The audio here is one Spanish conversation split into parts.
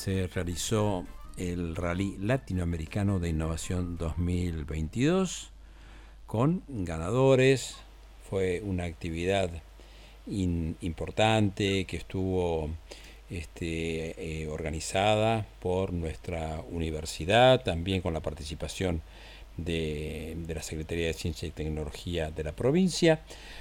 se realizó el Rally Latinoamericano de Innovación 2022 con ganadores. Fue una actividad importante que estuvo este, eh, organizada por nuestra universidad, también con la participación de, de, la Secretaría de Ciencia y Tecnología de la provincia.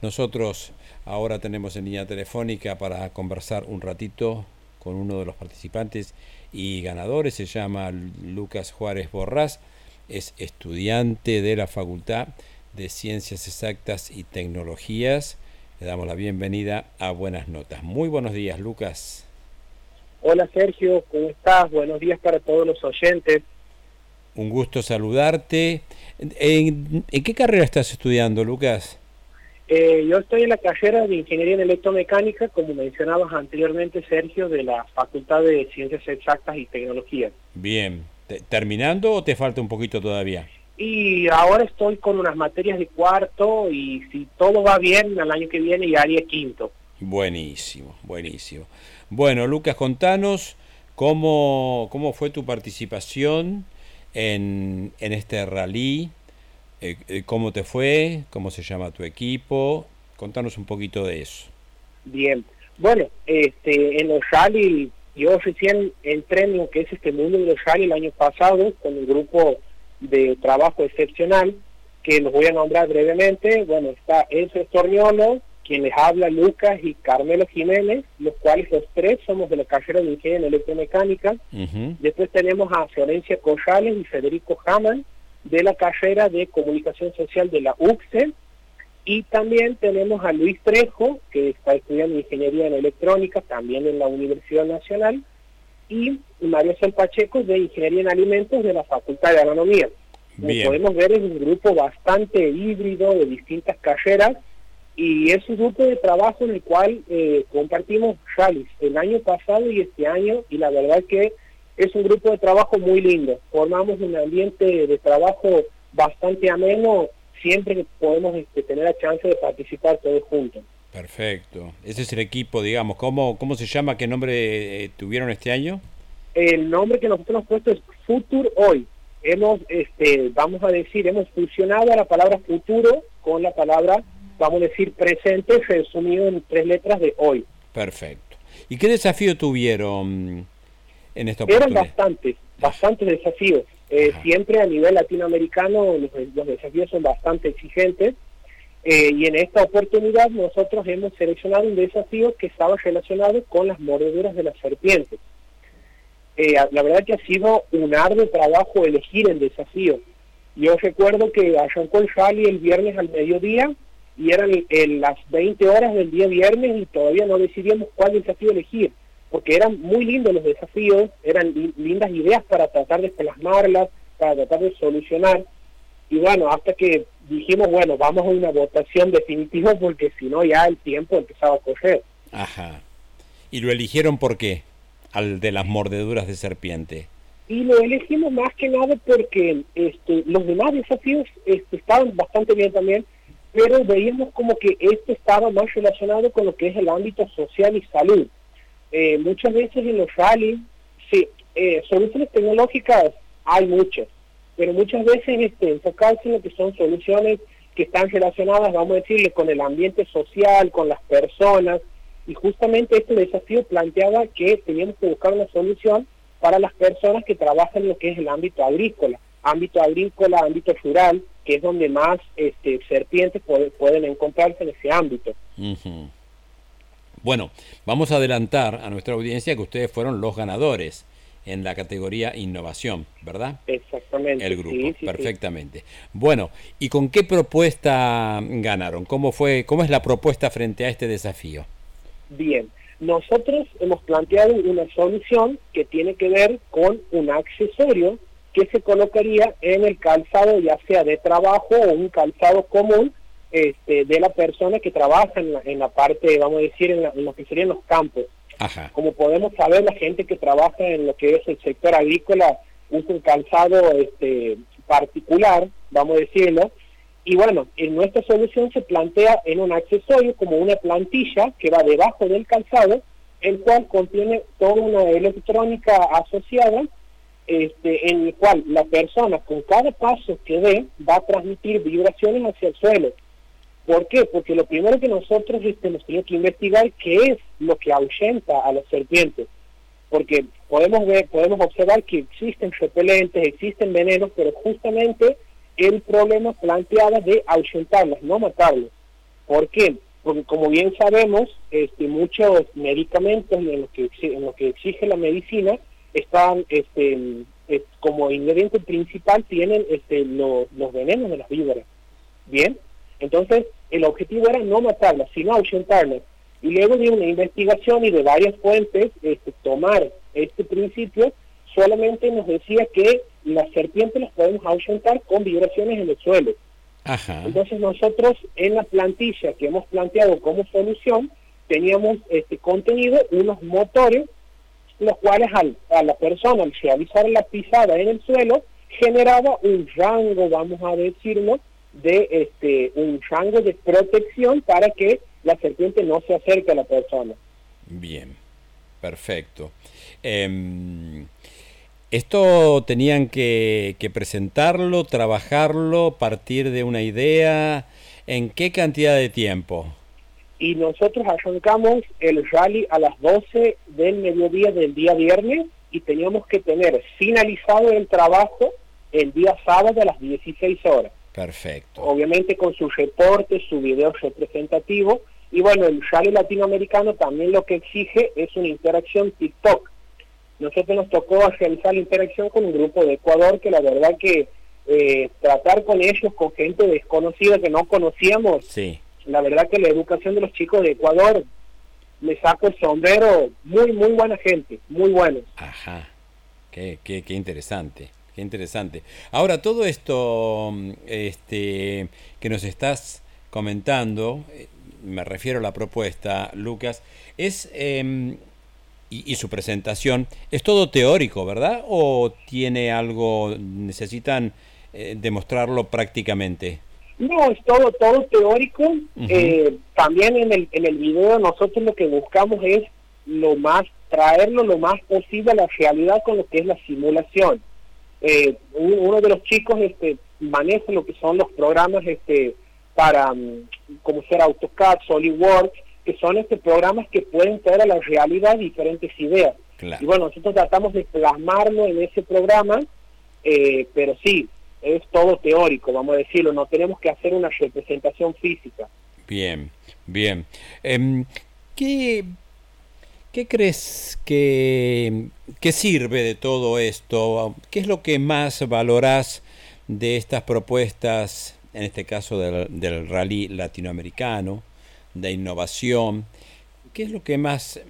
Nosotros ahora tenemos en línea telefónica para conversar un ratito con uno de los participantes y ganadores, se llama Lucas Juárez Borrás, es estudiante de la Facultad de Ciencias Exactas y Tecnologías. Le damos la bienvenida a Buenas Notas. Muy buenos días, Lucas. Hola Sergio, ¿cómo estás? Buenos días para todos los oyentes. Un gusto saludarte. ¿En, en qué carrera estás estudiando, Lucas? Eh, yo estoy en la carrera de Ingeniería en Electromecánica, como mencionabas anteriormente, Sergio, de la Facultad de Ciencias Exactas y Tecnología. Bien. ¿Terminando o te falta un poquito todavía? Y ahora estoy con unas materias de cuarto y si todo va bien, el año que viene ya haría quinto. Buenísimo, buenísimo. Bueno, Lucas, contanos cómo, cómo fue tu participación en, en este rally eh, eh, ¿Cómo te fue? ¿Cómo se llama tu equipo? Contanos un poquito de eso. Bien, bueno, este, en los rally, yo recién entré en lo que es este mundo de los rally el año pasado con un grupo de trabajo excepcional que los voy a nombrar brevemente. Bueno, está Enzo Estorniolo, quien les habla Lucas y Carmelo Jiménez, los cuales los tres somos de la carrera de Ingeniería en Electromecánica. Después tenemos a Florencia Corrales y Federico Hamann, de la carrera de Comunicación Social de la UCSE. Y también tenemos a Luis Trejo, que está estudiando Ingeniería en Electrónica, también en la Universidad Nacional, y Mario San Pacheco, de Ingeniería en Alimentos, de la Facultad de Agronomía. Como podemos ver, es un grupo bastante híbrido de distintas carreras, y es un grupo de trabajo en el cual eh, compartimos Chalis el año pasado y este año, y la verdad que es un grupo de trabajo muy lindo. Formamos un ambiente de trabajo bastante ameno siempre que podemos este, tener la chance de participar todos juntos. Perfecto. Ese es el equipo, digamos. ¿Cómo, cómo se llama? ¿Qué nombre eh, tuvieron este año? El nombre que nosotros hemos puesto es Futur Hoy. Hemos, este, vamos a decir, hemos fusionado la palabra futuro con la palabra, vamos a decir, presente, resumido en tres letras de hoy. Perfecto. ¿Y qué desafío tuvieron? En esta Eran bastantes, bastantes desafíos. Eh, siempre a nivel latinoamericano los, desafíos son bastante exigentes eh, y en esta oportunidad nosotros hemos seleccionado un desafío que estaba relacionado con las mordeduras de las serpientes. Eh, la verdad que ha sido un arduo trabajo elegir el desafío. Yo recuerdo que arrancó el rally el viernes al mediodía y eran las 20 horas del día viernes y todavía no decidíamos cuál desafío elegir porque eran muy lindos los desafíos, eran lindas ideas para tratar de plasmarlas, para tratar de solucionar, y bueno, hasta que dijimos, bueno, vamos a una votación definitiva porque si no ya el tiempo empezaba a correr. Ajá. ¿Y lo eligieron por qué? Al de las mordeduras de serpiente. Y lo elegimos más que nada porque este, los demás desafíos este, estaban bastante bien también, pero veíamos como que este estaba más relacionado con lo que es el ámbito social y salud. Eh, muchas veces en los rallies, sí, eh, soluciones tecnológicas hay muchas, pero muchas veces este, enfocarse en lo que son soluciones que están relacionadas, vamos a decirle, con el ambiente social, con las personas, y justamente este desafío planteaba que teníamos que buscar una solución para las personas que trabajan en lo que es el ámbito agrícola, ámbito agrícola, ámbito rural, que es donde más este, serpientes pueden encontrarse en ese ámbito. Bueno, vamos a adelantar a nuestra audiencia que ustedes fueron los ganadores en la categoría innovación, ¿verdad? Exactamente. El grupo, perfectamente. Bueno, ¿y con qué propuesta ganaron? ¿Cómo fue, cómo es la propuesta frente a este desafío? Bien, nosotros hemos planteado una solución que tiene que ver con un accesorio que se colocaría en el calzado, ya sea de trabajo o un calzado común este, de la persona que trabaja en la, parte, vamos a decir, en, lo que serían los campos. Como podemos saber, la gente que trabaja en lo que es el sector agrícola usa un calzado este, particular, vamos a decirlo, y bueno, en nuestra solución se plantea en un accesorio como una plantilla que va debajo del calzado el cual contiene toda una electrónica asociada, este, en el cual la persona con cada paso que dé va a transmitir vibraciones hacia el suelo. ¿Por qué? Porque lo primero que nosotros este, hemos tenido que investigar qué es lo que ahuyenta a las serpientes. Porque podemos ver, podemos observar que existen repelentes, existen venenos, pero justamente el problema planteado de ahuyentarlas, no matarlas. ¿Por qué? Porque como bien sabemos, este, muchos medicamentos en los que, en lo que exige la medicina están este, como ingrediente principal tienen este, los, venenos de las víboras. Bien, entonces el objetivo era no matarlas, sino ahuyentarlas. Y luego de una investigación y de varias fuentes, este, tomar este principio solamente nos decía que las serpientes las podemos ahuyentar con vibraciones en el suelo. Entonces nosotros en la plantilla que hemos planteado como solución teníamos este contenido unos motores los cuales al, a la persona al realizar la pisada en el suelo generaba un rango, vamos a decirlo, de este un rango de protección para que la serpiente no se acerque a la persona. Bien, perfecto. Em, esto tenían que, presentarlo, trabajarlo, partir de una idea. ¿En qué cantidad de tiempo? Y nosotros arrancamos el rally a las 12 del mediodía del día viernes y teníamos que tener finalizado el trabajo el día sábado a las 16 horas. Perfecto. Obviamente con su reporte, su video representativo. Y bueno, el rally latinoamericano también lo que exige es una interacción TikTok nosotros nos tocó realizar la interacción con un grupo de Ecuador que la verdad que eh, tratar con ellos, con gente desconocida que no conocíamos, sí. la verdad que la educación de los chicos de Ecuador me saco el sombrero, muy, muy buena gente, muy buenos. Ajá, qué, qué, qué interesante. Qué interesante. Ahora, todo esto este, que nos estás comentando, eh, me refiero a la propuesta, Lucas, es eh, y, su presentación, es todo teórico, ¿verdad? ¿O tiene algo, necesitan eh, demostrarlo prácticamente? No, es todo, todo teórico. Eh, también en el, en el video nosotros lo que buscamos es lo más, traerlo lo más posible a la realidad con lo que es la simulación. Eh, uno de los chicos este, maneja lo que son los programas este, para, mm, como ser AutoCAD, SolidWorks, que son estos programas que pueden traer a la realidad diferentes ideas. Y bueno, nosotros tratamos de plasmarlo en ese programa, eh, pero sí, es todo teórico, vamos a decirlo, no tenemos que hacer una representación física. Bien, bien. Em, ¿qué, ¿Qué crees que, que, sirve de todo esto? ¿Qué es lo que más valorás de estas propuestas, en este caso del, rally latinoamericano? de innovación. ¿Qué es lo que más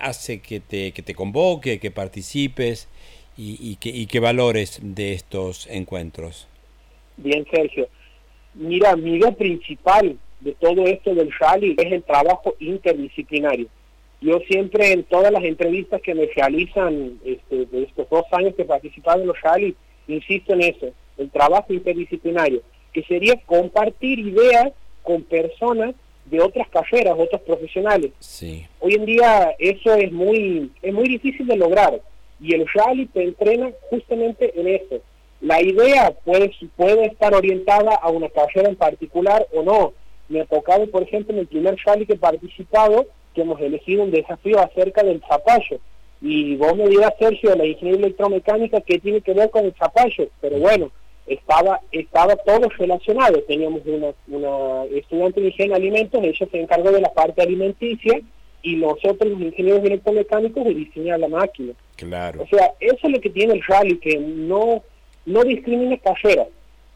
hace que te, que te convoque, que participes y, que, y que valores de estos encuentros? Bien, Sergio. Mira, mi idea principal de todo esto del rally es el trabajo interdisciplinario. Yo siempre en todas las entrevistas que me realizan este, de estos dos años que he participado en los rally, insisto en eso, el trabajo interdisciplinario, que sería compartir ideas con personas de otras carreras, otros profesionales. Sí. Hoy en día eso es muy, es muy difícil de lograr y el rally te entrena justamente en eso. La idea puede, puede estar orientada a una carrera en particular o no. Me ha tocado, por ejemplo, en el primer rally que he participado, que hemos elegido un desafío acerca del zapallo. Y vos me dirás, Sergio, la ingeniería electromecánica, ¿qué tiene que ver con el zapallo? Pero bueno, estaba estaba todo relacionado. Teníamos una, una estudiante de higiene de alimentos, ella se encargó de la parte alimenticia y nosotros los ingenieros electromecánicos de diseñar la máquina. Claro. O sea, eso es lo que tiene el rally, que no, no discrimina carreras,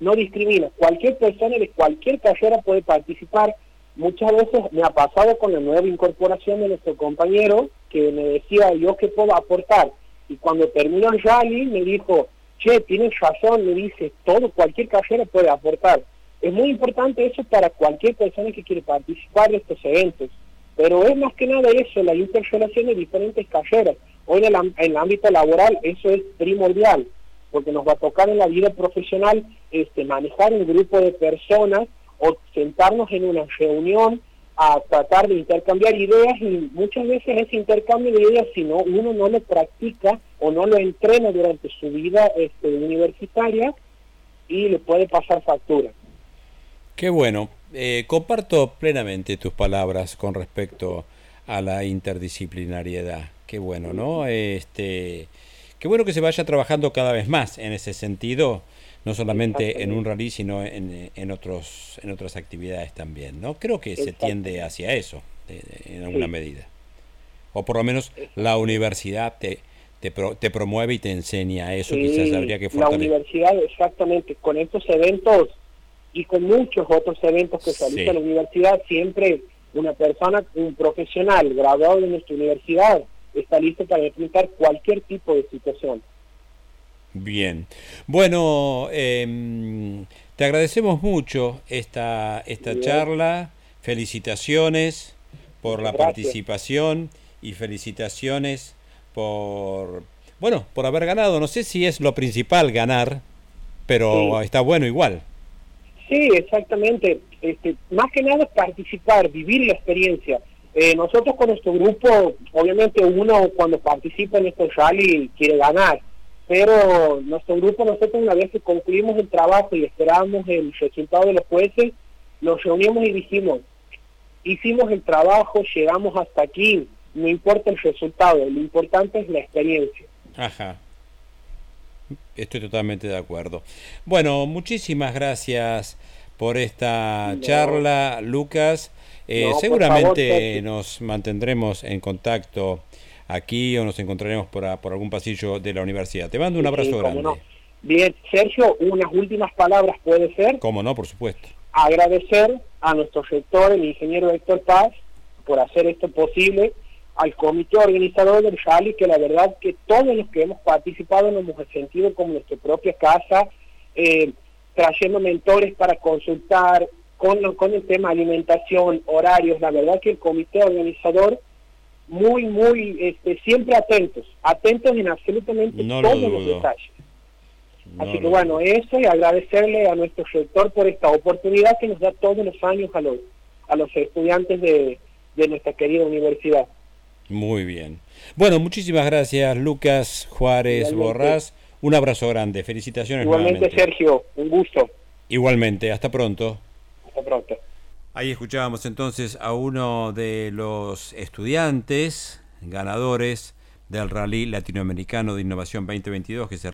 no discrimina. Cualquier persona de cualquier carrera puede participar. Muchas veces me ha pasado con la nueva incorporación de nuestro compañero que me decía yo qué puedo aportar. Y cuando terminó el rally me dijo, che, tienes razón, me dice, todo, cualquier carrera puede aportar. Es muy importante eso para cualquier persona que quiere participar de estos eventos, pero es más que nada eso, la interrelación de diferentes carreras. Hoy en el, en el ámbito laboral eso es primordial, porque nos va a tocar en la vida profesional este, manejar un grupo de personas o sentarnos en una reunión a tratar de intercambiar ideas y muchas veces ese intercambio de ideas, si no, uno no lo practica o no lo entrena durante su vida este, universitaria y le puede pasar factura. Qué bueno. Eh, comparto plenamente tus palabras con respecto a la interdisciplinariedad. Qué bueno, ¿no? Este, qué bueno que se vaya trabajando cada vez más en ese sentido no solamente en un rally, sino en, en, otros, en otras actividades también. ¿no? Creo que se tiende hacia eso, en alguna medida. O por lo menos la universidad te, te, te promueve y te enseña eso, quizás habría que fortalecer. La universidad, exactamente, con estos eventos y con muchos otros eventos que se realizan en la universidad, siempre una persona, un profesional graduado de nuestra universidad, está listo para enfrentar cualquier tipo de situación. Bien. Bueno, em, te agradecemos mucho esta, esta charla. Felicitaciones por la participación y felicitaciones por, bueno, por haber ganado. No sé si es lo principal ganar, pero está bueno igual. Sí, exactamente. Este, más que nada participar, vivir la experiencia. Eh, nosotros con nuestro grupo, obviamente uno cuando participa en estos rally quiere ganar, pero nuestro grupo, nosotros una vez que concluimos el trabajo y esperábamos el resultado de los jueces, nos reunimos y dijimos, hicimos el trabajo, llegamos hasta aquí, no importa el resultado, lo importante es la experiencia. Ajá. Estoy totalmente de acuerdo. Bueno, muchísimas gracias por esta charla, Lucas. Eh, seguramente nos mantendremos en contacto aquí o nos encontraremos por, por algún pasillo de la universidad. Te mando un abrazo grande. Bien, Sergio, unas últimas palabras puede ser. Cómo no, por supuesto. Agradecer a nuestro rector, el ingeniero Héctor Paz, por hacer esto posible, al comité organizador del rally, que la verdad que todos los que hemos participado nos hemos sentido como nuestra propia casa, eh, trayendo mentores para consultar con, con el tema alimentación, horarios, la verdad que el comité organizador muy, muy, este, siempre atentos, atentos en absolutamente todos los detalles. Así que bueno, eso y agradecerle a nuestro rector por esta oportunidad que nos da todos los años a los, a los estudiantes de, de nuestra querida universidad. Muy bien. Bueno, muchísimas gracias Lucas Juárez Borrás. Un abrazo grande. Felicitaciones. Igualmente Sergio, un gusto. Igualmente, hasta pronto. Hasta pronto. Ahí escuchábamos entonces a uno de los estudiantes ganadores del Rally Latinoamericano de Innovación 2022 que se